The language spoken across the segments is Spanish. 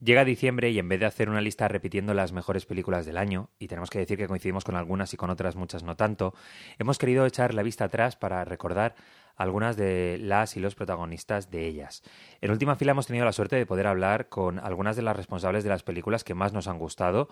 Llega diciembre y en vez de hacer una lista repitiendo las mejores películas del año, y tenemos que decir que coincidimos con algunas y con otras muchas no tanto, hemos querido echar la vista atrás para recordar algunas de las y los protagonistas de ellas. En última fila hemos tenido la suerte de poder hablar con algunas de las responsables de las películas que más nos han gustado,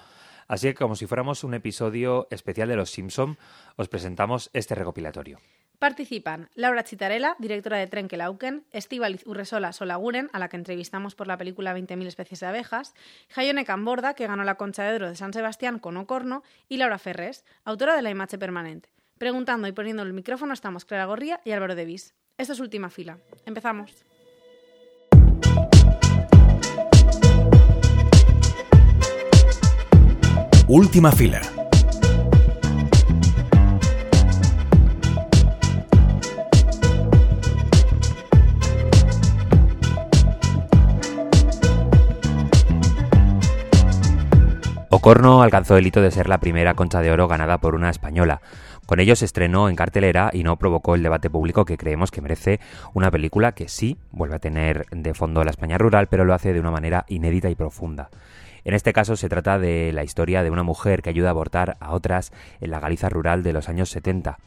así que como si fuéramos un episodio especial de Los Simpson, os presentamos este recopilatorio. Participan Laura Chitarela, directora de Trenkelauken, Estíbaliz Urresola Solaguren, a la que entrevistamos por la película 20.000 especies de abejas, Jaione Camborda, que ganó la Concha de Oro de San Sebastián con Ocorno, y Laura Ferres, autora de La Imache Permanente. Preguntando y poniendo el micrófono estamos Clara Gorría y Álvaro Devis. Esto es Última Fila. Empezamos. Última Fila Ocorno alcanzó el hito de ser la primera concha de oro ganada por una española. Con ello se estrenó en cartelera y no provocó el debate público que creemos que merece una película que sí vuelve a tener de fondo la España rural, pero lo hace de una manera inédita y profunda. En este caso se trata de la historia de una mujer que ayuda a abortar a otras en la Galiza rural de los años 70,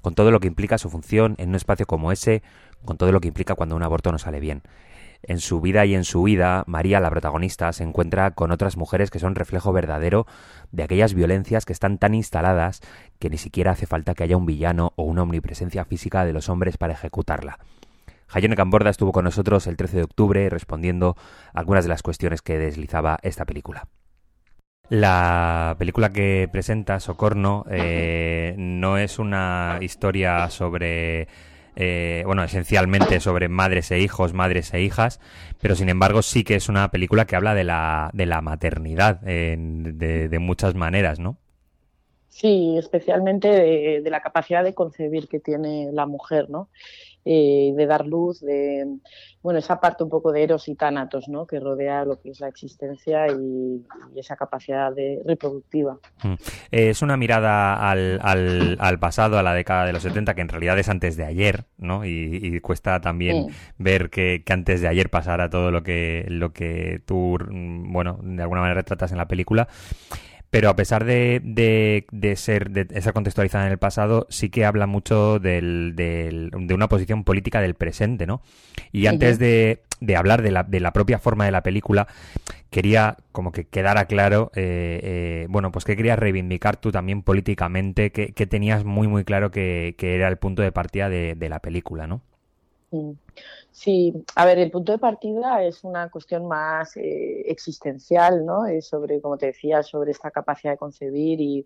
con todo lo que implica su función en un espacio como ese, con todo lo que implica cuando un aborto no sale bien. En su vida y en su vida, María, la protagonista, se encuentra con otras mujeres que son reflejo verdadero de aquellas violencias que están tan instaladas que ni siquiera hace falta que haya un villano o una omnipresencia física de los hombres para ejecutarla. Jayone Camborda estuvo con nosotros el 13 de octubre respondiendo algunas de las cuestiones que deslizaba esta película. La película que presenta Socorno eh, no es una historia sobre eh, bueno, esencialmente sobre madres e hijos, madres e hijas, pero sin embargo sí que es una película que habla de la, de la maternidad de, de, muchas maneras, ¿no? Sí, especialmente de, de, la capacidad de concebir que tiene la mujer, ¿no? Eh, de dar luz, de bueno, esa parte un poco de Eros y Tánatos, ¿no? que rodea lo que es la existencia y, esa capacidad de reproductiva. Mm. Eh, es una mirada al, al, pasado, a la década de los 70, que en realidad es antes de ayer, ¿no? Y, cuesta también ver que, que, antes de ayer pasara todo lo que, lo que tú, mm, bueno, de alguna manera retratas en la película pero a pesar de, de, ser de contextualizada en el pasado, sí que habla mucho del, de una posición política del presente, ¿no? Y antes de, de hablar de la, de la propia forma de la película, quería como que quedara claro, eh, eh, bueno, pues que querías reivindicar tú también políticamente, que, que tenías muy, muy claro que, que, era el punto de partida de, de la película, ¿no? Sí, a ver, el punto de partida es una cuestión más eh, existencial, ¿no? Es sobre, como te decía, sobre esta capacidad de concebir y,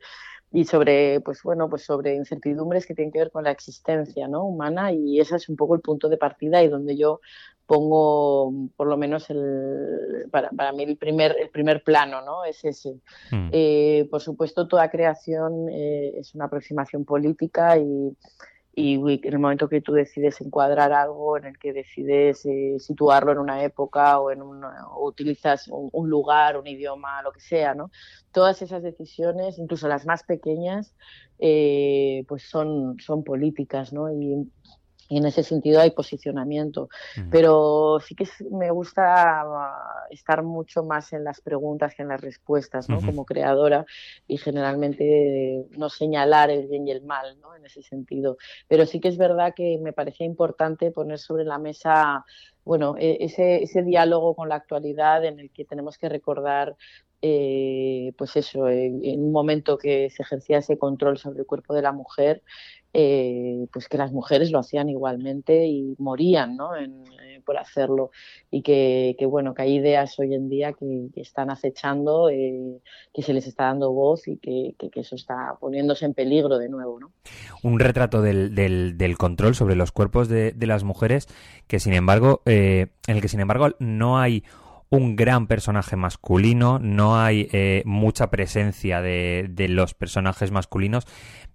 y, sobre, pues bueno, pues sobre incertidumbres que tienen que ver con la existencia, ¿no? Humana y ese es un poco el punto de partida y donde yo pongo, por lo menos el, para, para mí el primer, el primer plano, ¿no? Es ese. Mm. Eh, por supuesto, toda creación eh, es una aproximación política y y en el momento que tú decides encuadrar algo, en el que decides eh, situarlo en una época o, en o utilizas un, lugar, un idioma, lo que sea, ¿no? Todas esas decisiones, incluso las más pequeñas, eh, pues son, son políticas, ¿no? Y, y en ese sentido hay posicionamiento. Pero sí que me gusta ah, estar mucho más en las preguntas que en las respuestas, ¿no? Como creadora y generalmente no señalar el bien y el mal, ¿no? En ese sentido. Pero sí que es verdad que me parecía importante poner sobre la mesa bueno, e, ese, ese diálogo con la actualidad en el que tenemos que recordar eh, pues eso, en, un momento que se ejercía ese control sobre el cuerpo de la mujer, eh, pues que las mujeres lo hacían igualmente y morían ¿no? Eh, por hacerlo y que, bueno que hay ideas hoy en día que, están acechando eh, que se les está dando voz y que, eso está poniéndose en peligro de nuevo ¿no? un retrato del, del, control sobre los cuerpos de, de, las mujeres que sin embargo en el que sin embargo no hay un gran personaje masculino, no hay eh, mucha presencia de, de, los personajes masculinos,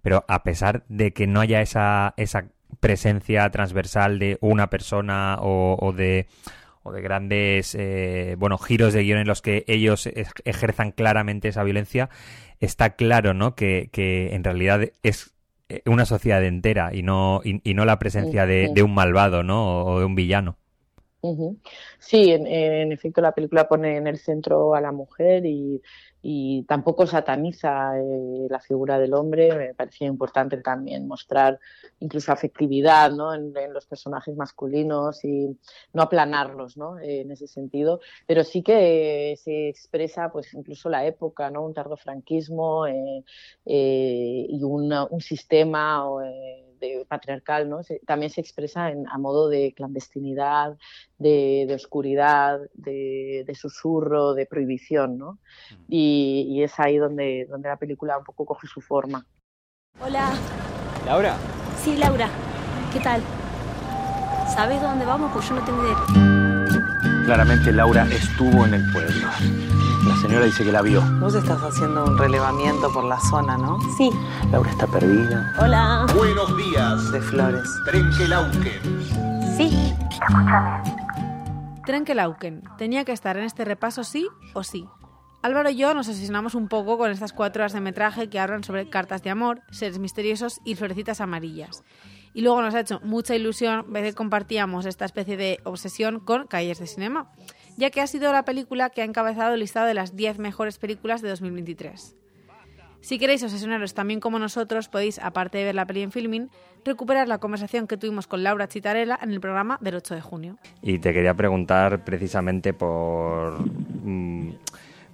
pero a pesar de que no haya esa, esa presencia transversal de una persona o, de o de grandes eh, bueno giros de guion en los que ellos ejerzan claramente esa violencia está claro no que, que en realidad es eh, una sociedad entera y no y, no la presencia de, de, un malvado no o de un villano Sí, en, efecto la película pone en el centro a la mujer y, tampoco sataniza eh, la figura del hombre. Me parecía importante también mostrar incluso afectividad ¿no? en, los personajes masculinos y no aplanarlos ¿no? en ese sentido. Pero sí que se expresa pues incluso la época, ¿no? un tardofranquismo eh, eh, y un sistema de patriarcal, ¿no? también se expresa en, a modo de clandestinidad, de, oscuridad, de, susurro, de prohibición, ¿no? Mm. Y, es ahí donde, donde la película un poco coge su forma. Hola. ¿Laura? Sí, Laura. ¿Qué tal? ¿Sabes dónde vamos? Pues yo no tengo idea. Claramente Laura estuvo en el pueblo. La señora dice que la vio. Vos estás haciendo un relevamiento por la zona, ¿no? Sí. Laura está perdida. Hola. Buenos días. De Flores. Trenkelauken. Sí. Trenkelauken. Tenía que estar en este repaso sí o sí. Álvaro y yo nos asesinamos un poco con estas cuatro horas de metraje que hablan sobre cartas de amor, seres misteriosos y florecitas amarillas. Y luego nos ha hecho mucha ilusión ver que compartíamos esta especie de obsesión con Calles de Cinema ya que ha sido la película que ha encabezado el listado de las 10 mejores películas de 2023. Si queréis obsesionaros también como nosotros, podéis, aparte de ver la peli en filming, recuperar la conversación que tuvimos con Laura Chitarella en el programa del 8 de junio. Y te quería preguntar precisamente por... Mm,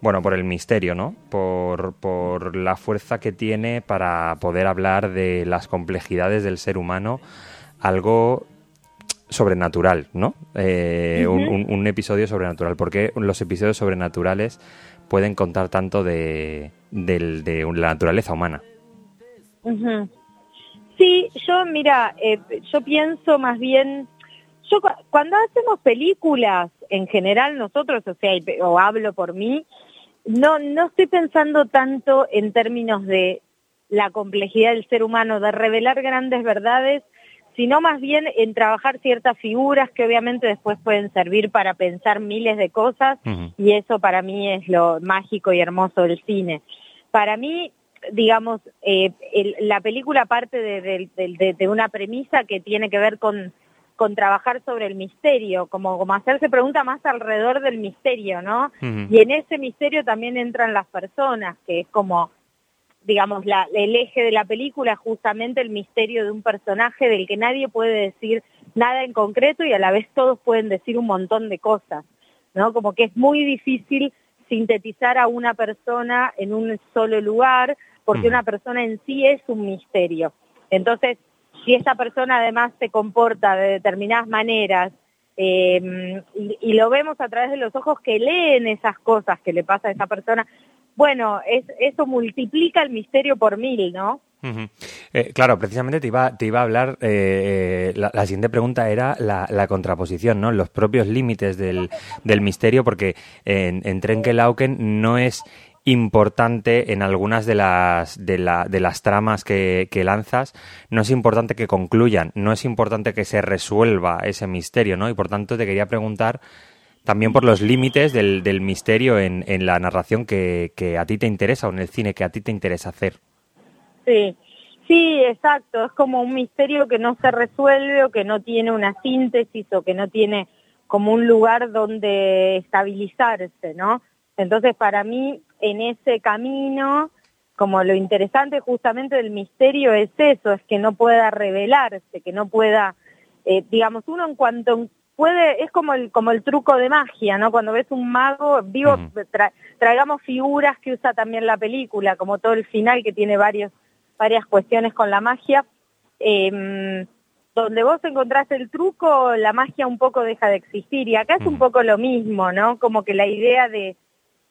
bueno, por el misterio, ¿no? Por, por la fuerza que tiene para poder hablar de las complejidades del ser humano, algo sobrenatural, ¿no? Eh, un, episodio sobrenatural. ¿Por qué los episodios sobrenaturales pueden contar tanto de, la naturaleza humana? Sí, yo, mira, eh, yo pienso más bien, yo cuando hacemos películas, en general nosotros, o sea, o hablo por mí, no, no estoy pensando tanto en términos de la complejidad del ser humano, de revelar grandes verdades, sino más bien en trabajar ciertas figuras que obviamente después pueden servir para pensar miles de cosas y eso para mí es lo mágico y hermoso del cine. Para mí, digamos, eh, la película parte de, una premisa que tiene que ver con, con trabajar sobre el misterio, como, como hacerse pregunta más alrededor del misterio, ¿no? Y en ese misterio también entran las personas, que es como digamos, la, el eje de la película justamente el misterio de un personaje del que nadie puede decir nada en concreto y a la vez todos pueden decir un montón de cosas, ¿no? Como que es muy difícil sintetizar a una persona en un solo lugar, porque una persona en sí es un misterio. Entonces, si esa persona además se comporta de determinadas maneras, eh, y, lo vemos a través de los ojos que leen esas cosas que le pasa a esa persona, bueno, es, eso multiplica el misterio por mil, ¿no? Eh, claro, precisamente te iba, te iba a hablar, eh, la, siguiente pregunta era la, contraposición, ¿no? Los propios límites del, del misterio, porque en, en Trenkelauken no es importante en algunas de las, de, la, de las tramas que, que, lanzas, no es importante que concluyan, no es importante que se resuelva ese misterio, ¿no? Y por tanto te quería preguntar también por los límites del, del misterio en, en, la narración que, que, a ti te interesa o en el cine que a ti te interesa hacer. Sí, sí, exacto. Es como un misterio que no se resuelve o que no tiene una síntesis o que no tiene como un lugar donde estabilizarse, ¿no? Entonces, para mí, en ese camino, como lo interesante justamente del misterio es eso, es que no pueda revelarse, que no pueda, eh, digamos, uno en cuanto puede, es como el, como el truco de magia, ¿no? Cuando ves un mago, digo, traigamos figuras que usa también la película, como todo el final que tiene varios, varias cuestiones con la magia. Eh, donde vos encontrás el truco, la magia un poco deja de existir. Y acá es un poco lo mismo, ¿no? Como que la idea de,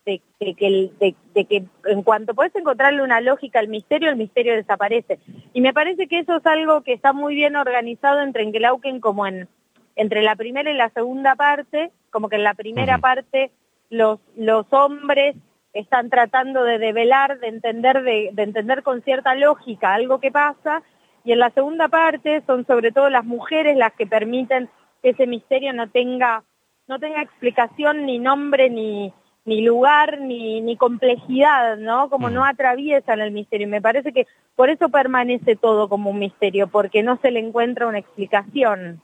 de, que, de, de, que en cuanto puedes encontrarle una lógica al misterio, el misterio desaparece. Y me parece que eso es algo que está muy bien organizado entre Engelauken como en entre la primera y la segunda parte, como que en la primera parte los, los hombres están tratando de develar, de entender, de, entender con cierta lógica algo que pasa, y en la segunda parte son sobre todo las mujeres las que permiten que ese misterio no tenga, no tenga explicación, ni nombre, ni, ni lugar, ni, ni complejidad, ¿no? Como no atraviesan el misterio. Y me parece que por eso permanece todo como un misterio, porque no se le encuentra una explicación.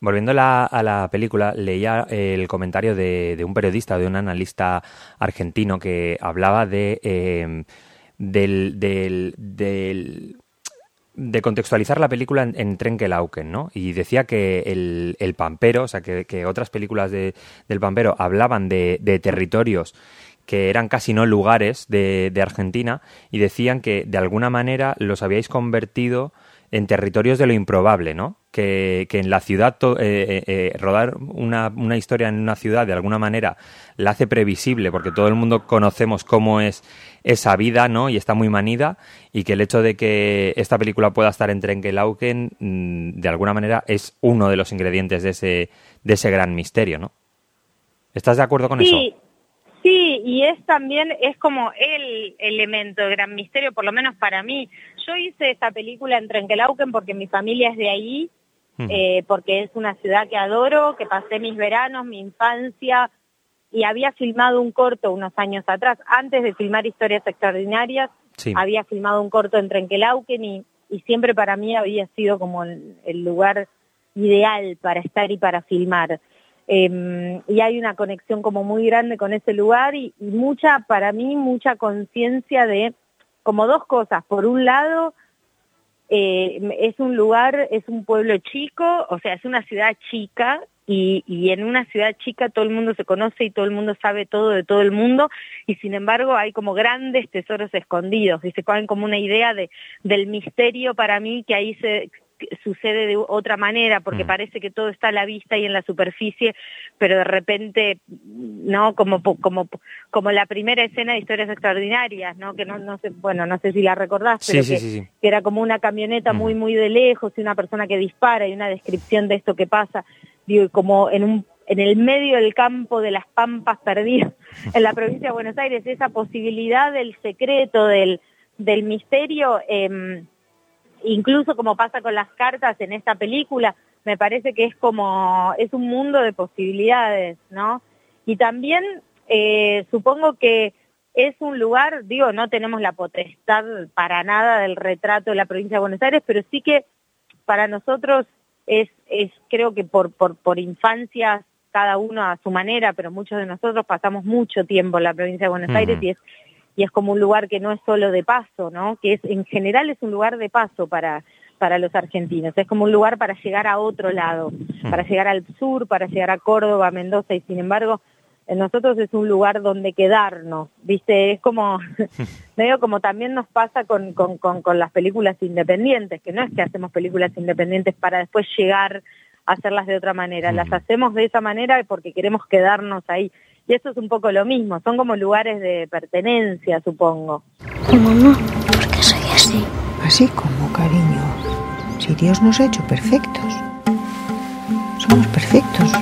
volviendo la, a la película, leía el comentario de, de, un periodista, de un analista argentino que hablaba de eh, del, del, del de contextualizar la película en, en Trenkelauken, ¿no? Y decía que el, el Pampero, o sea, que, que otras películas de, del Pampero hablaban de, de, territorios que eran casi no lugares de, de, Argentina y decían que de alguna manera los habíais convertido en territorios de lo improbable, ¿no? Que, que en la ciudad, to, eh, eh, rodar una, una, historia en una ciudad de alguna manera la hace previsible, porque todo el mundo conocemos cómo es esa vida, ¿no? Y está muy manida, y que el hecho de que esta película pueda estar en Trenkelauken, mmm, de alguna manera, es uno de los ingredientes de ese, de ese gran misterio, ¿no? ¿Estás de acuerdo con sí. eso? Y es también, es como el elemento de gran misterio, por lo menos para mí. Yo hice esta película en Trenkelauken porque mi familia es de ahí, eh, porque es una ciudad que adoro, que pasé mis veranos, mi infancia, y había filmado un corto unos años atrás, antes de filmar Historias Extraordinarias, sí. había filmado un corto en Trenkelauken y, y siempre para mí había sido como el, el lugar ideal para estar y para filmar. Eh, y hay una conexión como muy grande con ese lugar y, mucha, para mí, mucha conciencia de como dos cosas. Por un lado, eh, es un lugar, es un pueblo chico, o sea, es una ciudad chica y, y, en una ciudad chica todo el mundo se conoce y todo el mundo sabe todo de todo el mundo y sin embargo hay como grandes tesoros escondidos y se cogen como una idea de, del misterio para mí que ahí se sucede de otra manera porque mm. parece que todo está a la vista y en la superficie pero de repente no como como como la primera escena de historias extraordinarias no que no no sé bueno no sé si la recordás pero sí, que, sí, sí. que, era como una camioneta mm. muy muy de lejos y una persona que dispara y una descripción de esto que pasa digo como en un en el medio del campo de las pampas perdidas en la provincia de Buenos Aires esa posibilidad del secreto del del misterio eh, incluso como pasa con las cartas en esta película, me parece que es como, es un mundo de posibilidades, ¿no? Y también eh, supongo que es un lugar, digo, no tenemos la potestad para nada del retrato de la provincia de Buenos Aires, pero sí que para nosotros es, es creo que por, por, por infancias, cada uno a su manera, pero muchos de nosotros pasamos mucho tiempo en la provincia de Buenos uh -huh. Aires y es y es como un lugar que no es solo de paso, ¿no? Que es en general es un lugar de paso para para los argentinos, es como un lugar para llegar a otro lado, para llegar al sur, para llegar a Córdoba, Mendoza y sin embargo en nosotros es un lugar donde quedarnos, ¿viste? Es como, medio como también nos pasa con, con, con, con las películas independientes, que no es que hacemos películas independientes para después llegar a hacerlas de otra manera, las hacemos de esa manera porque queremos quedarnos ahí. Y eso es un poco lo mismo, son como lugares de pertenencia, supongo. Mamá, ¿por qué soy así? Así como, cariño. Si Dios nos ha hecho perfectos. Somos perfectos.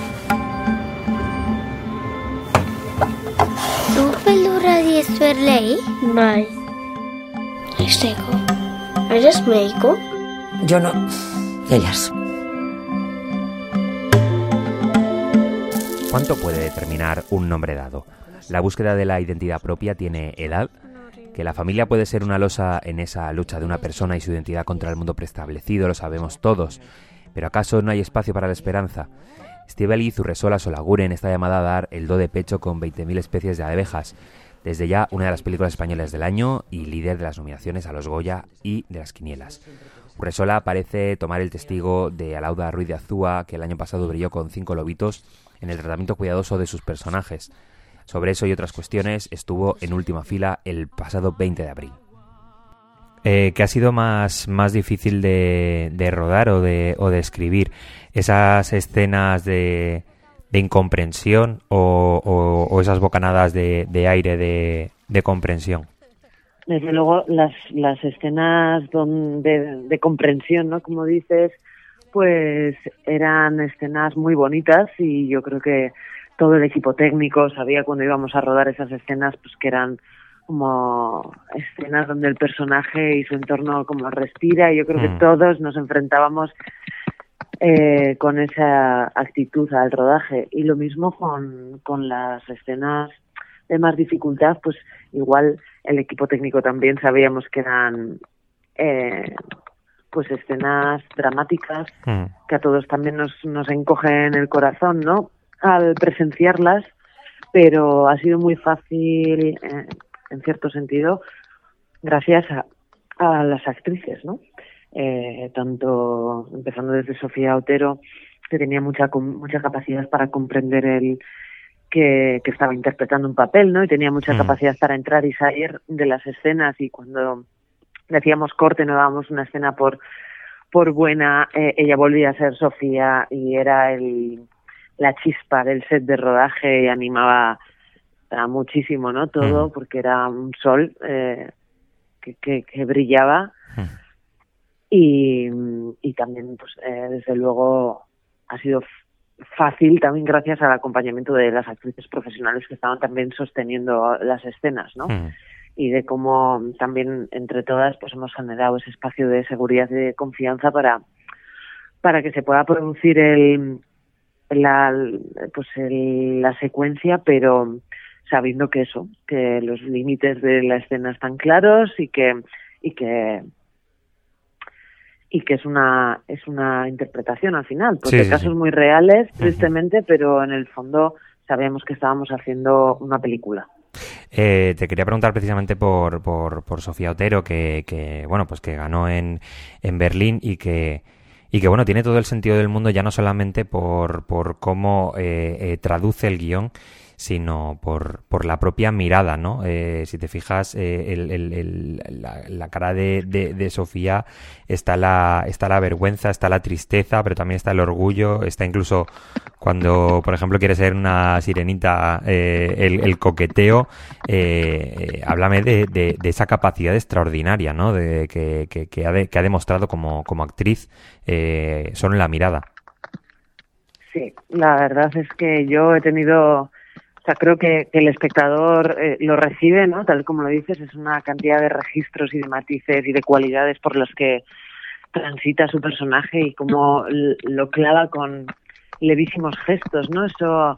Tu pelura es verlei? Mai. ¿Y seco? ¿Eres médico? Yo no. Ellas. ¿Cuánto puede determinar un nombre dado? La búsqueda de la identidad propia tiene edad. Que la familia puede ser una losa en esa lucha de una persona y su identidad contra el mundo preestablecido, lo sabemos todos. Pero ¿acaso no hay espacio para la esperanza? Estíbaliz Urresola Solaguren está llamada a dar el do de pecho con 20.000 especies de abejas. Desde ya una de las películas españolas del año y líder de las nominaciones a los Goya y de las Quinielas. Urresola parece tomar el testigo de Alauda Ruiz de Azúa, que el año pasado brilló con cinco lobitos en el tratamiento cuidadoso de sus personajes. Sobre eso y otras cuestiones estuvo en última fila el pasado 20 de abril. Eh, ¿Qué ha sido más, más difícil de, de rodar o de, o de, escribir? ¿Esas escenas de, de incomprensión o, o, o, esas bocanadas de, de aire de, comprensión? Desde luego, las, las escenas donde, de comprensión, ¿no? Como dices, pues eran escenas muy bonitas y yo creo que todo el equipo técnico sabía cuando íbamos a rodar esas escenas pues que eran como escenas donde el personaje y su entorno como respira y yo creo mm. que todos nos enfrentábamos eh, con esa actitud al rodaje y lo mismo con, con las escenas de más dificultad pues igual el equipo técnico también sabíamos que eran eh, pues escenas dramáticas que a todos también nos, nos encogen el corazón, ¿no? Al presenciarlas, pero ha sido muy fácil, eh, en cierto sentido, gracias a, a las actrices, ¿no? Eh, tanto empezando desde Sofía Otero, que tenía mucha mucha capacidad para comprender el que, que estaba interpretando un papel, ¿no? Y tenía mucha Mm. capacidad para entrar y salir de las escenas y cuando decíamos corte no dábamos una escena por por buena, eh, ella volvía a ser Sofía y era el la chispa del set de rodaje y animaba a muchísimo, ¿no? Todo, Mm. porque era un sol eh, que, que, que brillaba Mm. y, y también, pues, eh, desde luego, ha sido fácil también gracias al acompañamiento de las actrices profesionales que estaban también sosteniendo las escenas, ¿no? Mm. Y de cómo también entre todas pues hemos generado ese espacio de seguridad y de confianza para para que se pueda producir el la pues el- la secuencia pero sabiendo que eso que los límites de la escena están claros y que y que y que es una es una interpretación al final porque Sí, sí, casos sí. muy reales tristemente pero en el fondo sabíamos que estábamos haciendo una película Eh, te quería preguntar precisamente por, por, por Sofía Otero, que, que, bueno, pues que ganó en, en Berlín y que, y que, bueno, tiene todo el sentido del mundo ya no solamente por, por cómo eh, eh, traduce el guion, sino por, por la propia mirada, ¿no? Eh, si te fijas, eh, el- el- la, cara de, de, Sofía está la, está la vergüenza, está la tristeza, pero también está el orgullo, está incluso cuando, por ejemplo, quiere ser una sirenita, eh, el, coqueteo. eh, háblame de, de- esa capacidad extraordinaria, ¿no? De, que, ha, que ha demostrado como, como actriz solo en la mirada. Sí, la verdad es que yo he tenido, o sea, creo que, el espectador eh, lo recibe, ¿no? Tal como lo dices, es una cantidad de registros y de matices y de cualidades por las que transita su personaje y cómo lo clava con levísimos gestos, ¿no? Eso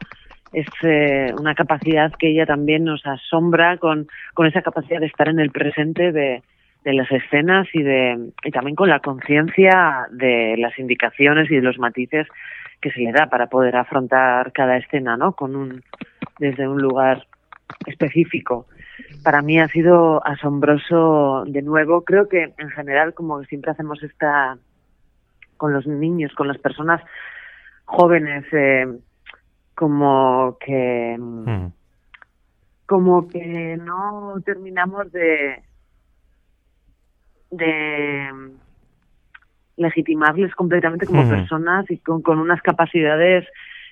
es eh, una capacidad que ella también nos asombra con, con esa capacidad de estar en el presente de, de las escenas y de y también con la conciencia de las indicaciones y de los matices que se le da para poder afrontar cada escena, ¿no? Con un desde un lugar específico. Para mí ha sido asombroso de nuevo. Creo que en general, como siempre hacemos esta con los niños, con las personas jóvenes, eh, como que Mm. como que no terminamos de de legitimarles completamente como Ujú. personas y con, con unas capacidades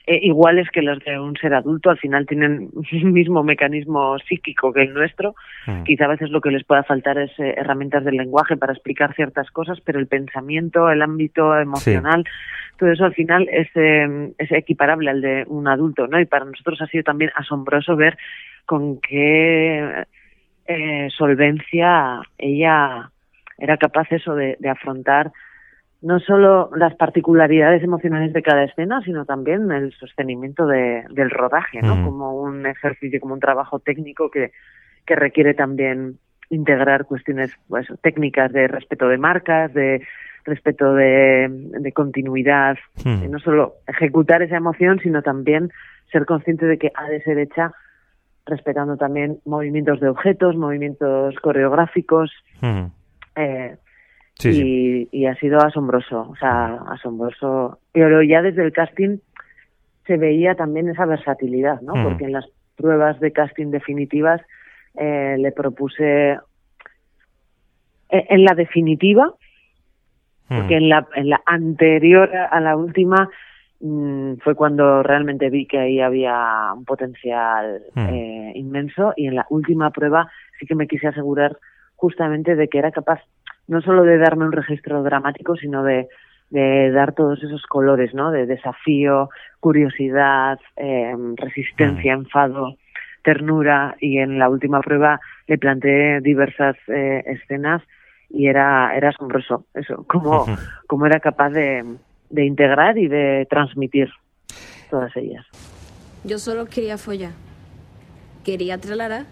eh, iguales que las de un ser adulto. Al final tienen un mismo mecanismo psíquico que el nuestro. Mm. Quizá a veces lo que les pueda faltar es eh, herramientas del lenguaje para explicar ciertas cosas, pero el pensamiento, el ámbito emocional, todo eso al final es, eh, es equiparable al de un adulto, ¿no? Y para nosotros ha sido también asombroso ver con qué eh, solvencia ella era capaz eso de, de afrontar no solo las particularidades emocionales de cada escena, sino también el sostenimiento de, del rodaje, ¿no? Mm. Como un ejercicio, como un trabajo técnico que, que requiere también integrar cuestiones pues, técnicas de respeto de marcas, de respeto de, de continuidad, Mm. y no solo ejecutar esa emoción, sino también ser consciente de que ha de ser hecha respetando también movimientos de objetos, movimientos coreográficos, Mm. eh, Sí, y, sí. y ha sido asombroso, o sea, asombroso. Pero ya desde el casting se veía también esa versatilidad, ¿no? Mm. Porque en las pruebas de casting definitivas eh, le propuse eh, en la definitiva, porque Mm. en la, en la anterior a la última mm, fue cuando realmente vi que ahí había un potencial Mm. eh, inmenso y en la última prueba sí que me quise asegurar justamente de que era capaz no solo de darme un registro dramático, sino de, de dar todos esos colores, ¿no? De desafío, curiosidad, eh, resistencia, enfado, ternura y en la última prueba le planteé diversas eh, escenas y era era asombroso eso cómo cómo era capaz de, de integrar y de transmitir todas ellas Yo solo quería follar. Quería tralara.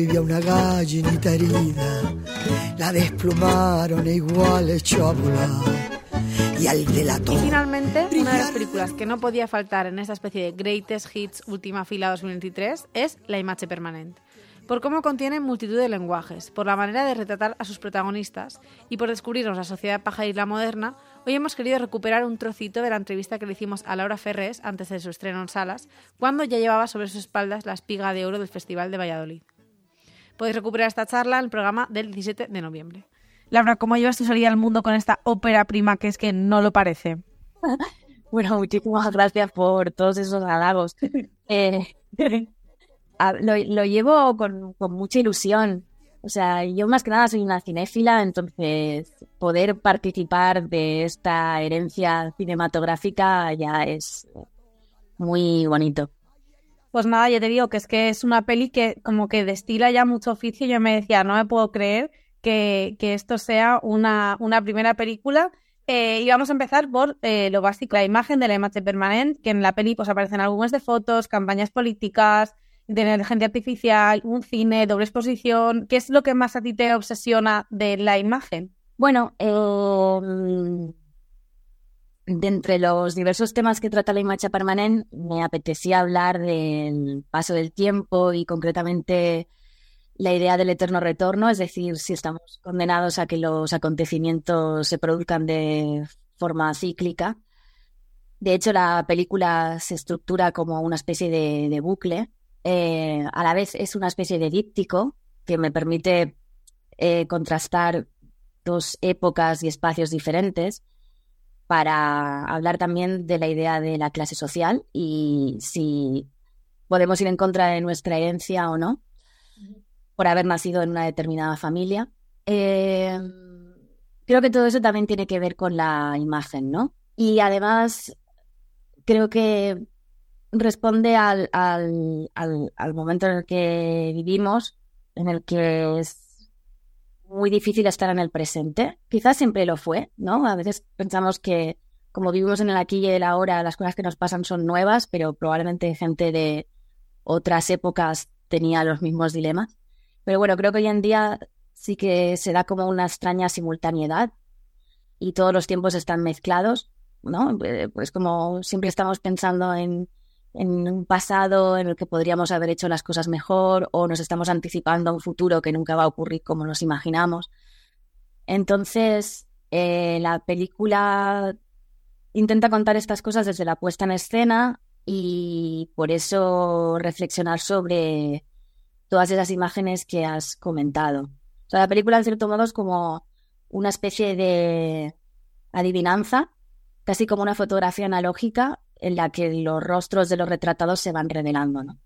Vivía una gallinita herida, la desplumaron e igual echó a volar. Y al delator. Y finalmente, una de las películas que no podía faltar en esta especie de Greatest Hits Última Fila 2023 es La Imache Permanente por cómo contiene multitud de lenguajes, por la manera de retratar a sus protagonistas y por descubrirnos la sociedad pajarila moderna, hoy hemos querido recuperar un trocito de la entrevista que le hicimos a Laura Ferrés antes de su estreno en salas, cuando ya llevaba sobre sus espaldas la espiga de oro del Festival de Valladolid. Podéis recuperar esta charla en el programa del 17 de noviembre. Laura, ¿cómo llevas tu salida al mundo con esta ópera prima que es que no lo parece? bueno, muchísimas gracias por todos esos halagos. Eh, lo, llevo con, mucha ilusión. O sea, yo más que nada soy una cinéfila, entonces poder participar de esta herencia cinematográfica ya es muy bonito. Pues nada, ya te digo que es que es una peli que como que destila ya mucho oficio. Yo me decía, no me puedo creer que, esto sea una, una primera película. Eh, y vamos a empezar por eh, lo básico, la imagen de la imagen permanente, que en la peli pues aparecen álbumes de fotos, campañas políticas, de inteligencia artificial, un cine, doble exposición. ¿Qué es lo que más a ti te obsesiona de la imagen? Bueno, eh, de entre los diversos temas que trata la imagen permanente, me apetecía hablar del paso del tiempo y concretamente la idea del eterno retorno, es decir, si estamos condenados a que los acontecimientos se produzcan de forma cíclica. De hecho, la película se estructura como una especie de bucle eh, a la vez es una especie de díptico que me permite eh, contrastar dos épocas y espacios diferentes para hablar también de la idea de la clase social y si podemos ir en contra de nuestra herencia o no por haber nacido en una determinada familia. Eh, creo que todo eso también tiene que ver con la imagen, ¿no? Y además creo que responde al, al, al, momento en el que vivimos, en el que es muy difícil estar en el presente. Quizás siempre lo fue, ¿no? A veces pensamos que como vivimos en el aquí y el ahora, las cosas que nos pasan son nuevas, pero probablemente gente de otras épocas tenía los mismos dilemas. Pero bueno, creo que hoy en día sí que se da como una extraña simultaneidad y todos los tiempos están mezclados, ¿no? Eh, pues como siempre estamos pensando en en un pasado en el que podríamos haber hecho las cosas mejor o nos estamos anticipando a un futuro que nunca va a ocurrir como nos imaginamos. Entonces, eh, la película intenta contar estas cosas desde la puesta en escena y por eso reflexionar sobre todas esas imágenes que has comentado. O la película en cierto modo es como una especie de adivinanza, casi como una fotografía analógica en la que los rostros de los retratados se van revelando, ¿no?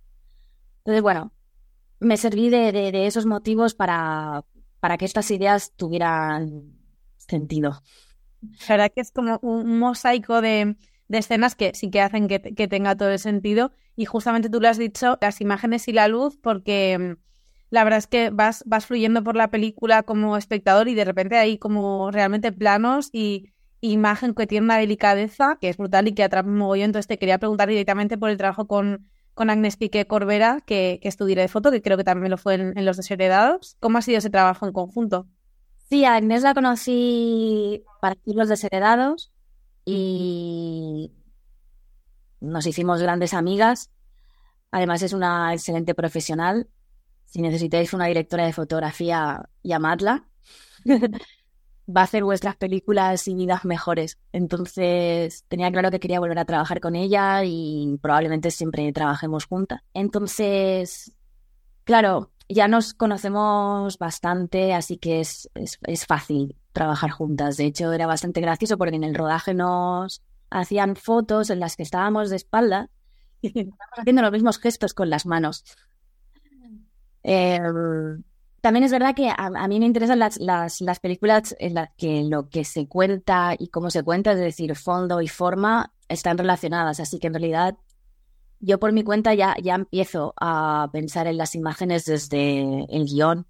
Entonces, bueno, me serví de, esos motivos para, para que estas ideas tuvieran sentido. La verdad que es como un mosaico de, escenas que sí que hacen que, tenga todo el sentido. Y justamente tú lo has dicho, las imágenes y la luz, porque mm, la verdad es que vas, vas fluyendo por la película como espectador y de repente hay como realmente planos y imagen que tiene una delicadeza que es brutal y que atrapa un mogollón. Entonces te quería preguntar directamente por el trabajo con, con Agnes Piqué Corbera, que, que estudié de foto, que creo que también lo fue en, Los Desheredados. ¿Cómo ha sido ese trabajo en conjunto? Sí, a Agnes la conocí para Los Desheredados y nos hicimos grandes amigas. Además es una excelente profesional. Si necesitáis una directora de fotografía, llamadla. va a hacer vuestras películas y vidas mejores. Entonces tenía claro que quería volver a trabajar con ella y probablemente siempre trabajemos juntas. Entonces, claro, ya nos conocemos bastante, así que es, es, fácil trabajar juntas. De hecho, era bastante gracioso porque en el rodaje nos hacían fotos en las que estábamos de espalda y estábamos haciendo los mismos gestos con las manos. Eh, también es verdad que a, mí me interesan las, las, las, películas en las que lo que se cuenta y cómo se cuenta, es decir, fondo y forma, están relacionadas. Así que en realidad yo por mi cuenta ya, ya empiezo a pensar en las imágenes desde el guion.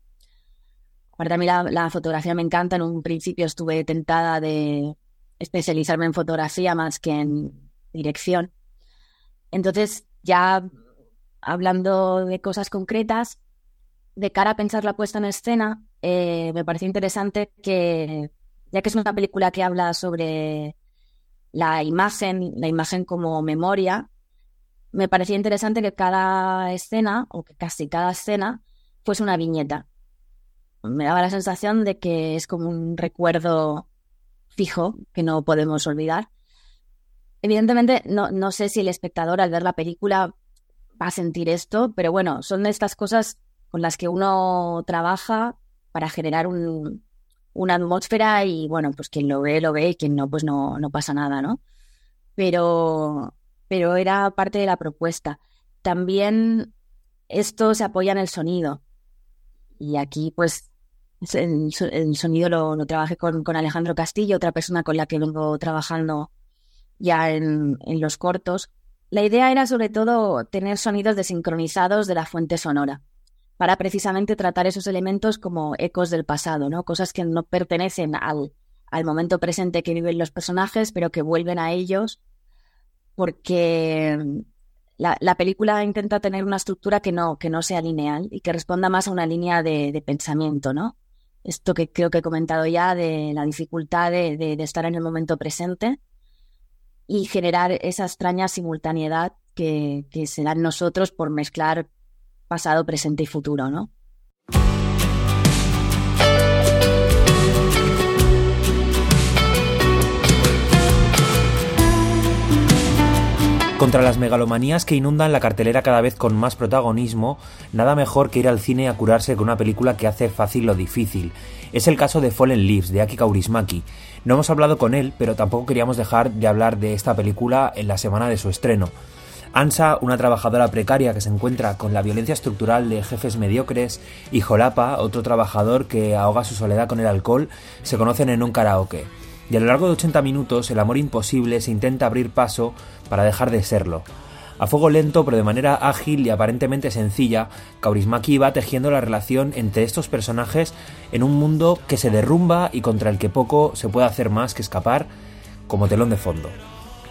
Aparte a mí la fotografía me encanta. En un principio estuve tentada de especializarme en fotografía más que en dirección. Entonces ya hablando de cosas concretas, de cara a pensar la puesta en escena, eh, me pareció interesante que, ya que es una película que habla sobre la imagen, la imagen como memoria, me parecía interesante que cada escena, o que casi cada escena, fuese una viñeta. Me daba la sensación de que es como un recuerdo fijo que no podemos olvidar. Evidentemente, no, no sé si el espectador al ver la película va a sentir esto, pero bueno, son estas cosas con las que uno trabaja para generar un, una atmósfera y bueno, pues quien lo ve, lo ve y quien no, pues no, no pasa nada, ¿no? Pero, pero era parte de la propuesta. También esto se apoya en el sonido. Y aquí, pues, el, sonido lo, lo trabajé con, con, Alejandro Castillo, otra persona con la que vengo trabajando ya en, en los cortos. La idea era sobre todo tener sonidos desincronizados de la fuente sonora para precisamente tratar esos elementos como ecos del pasado, ¿no? Cosas que no pertenecen al, al momento presente que viven los personajes, pero que vuelven a ellos porque la, la, película intenta tener una estructura que no, que no sea lineal y que responda más a una línea de, de pensamiento, ¿no? Esto que creo que he comentado ya de la dificultad de, de, estar en el momento presente y generar esa extraña simultaneidad que, que se da nosotros por mezclar pasado, presente y futuro, ¿no? Contra las megalomanías que inundan la cartelera cada vez con más protagonismo, nada mejor que ir al cine a curarse con una película que hace fácil lo difícil. Es el caso de Fallen Leaves, de Aki Kaurismaki. No hemos hablado con él, pero tampoco queríamos dejar de hablar de esta película en la semana de su estreno. Ansa, una trabajadora precaria que se encuentra con la violencia estructural de jefes mediocres, y Jolapa, otro trabajador que ahoga su soledad con el alcohol, se conocen en un karaoke. Y a lo largo de 80 minutos, el amor imposible se intenta abrir paso para dejar de serlo. A fuego lento, pero de manera ágil y aparentemente sencilla, Kaurismaki va tejiendo la relación entre estos personajes en un mundo que se derrumba y contra el que poco se puede hacer más que escapar como telón de fondo.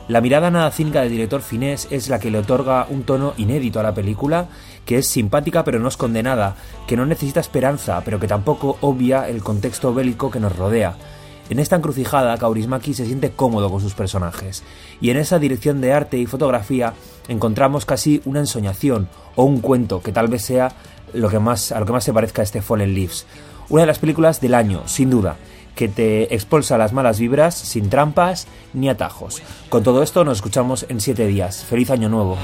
La mirada nada cínica del director finés es la que le otorga un tono inédito a la película, que es simpática pero no es condenada, que no necesita esperanza, pero que tampoco obvia el contexto bélico que nos rodea. En esta encrucijada, Kaurismaki se siente cómodo con sus personajes, y en esa dirección de arte y fotografía encontramos casi una ensoñación o un cuento que tal vez sea lo que más, a lo que más se parezca a este Fallen Leaves. Una de las películas del año, sin duda, que te expulsa las malas vibras sin trampas ni atajos. Con todo esto nos escuchamos en siete días. Feliz año nuevo.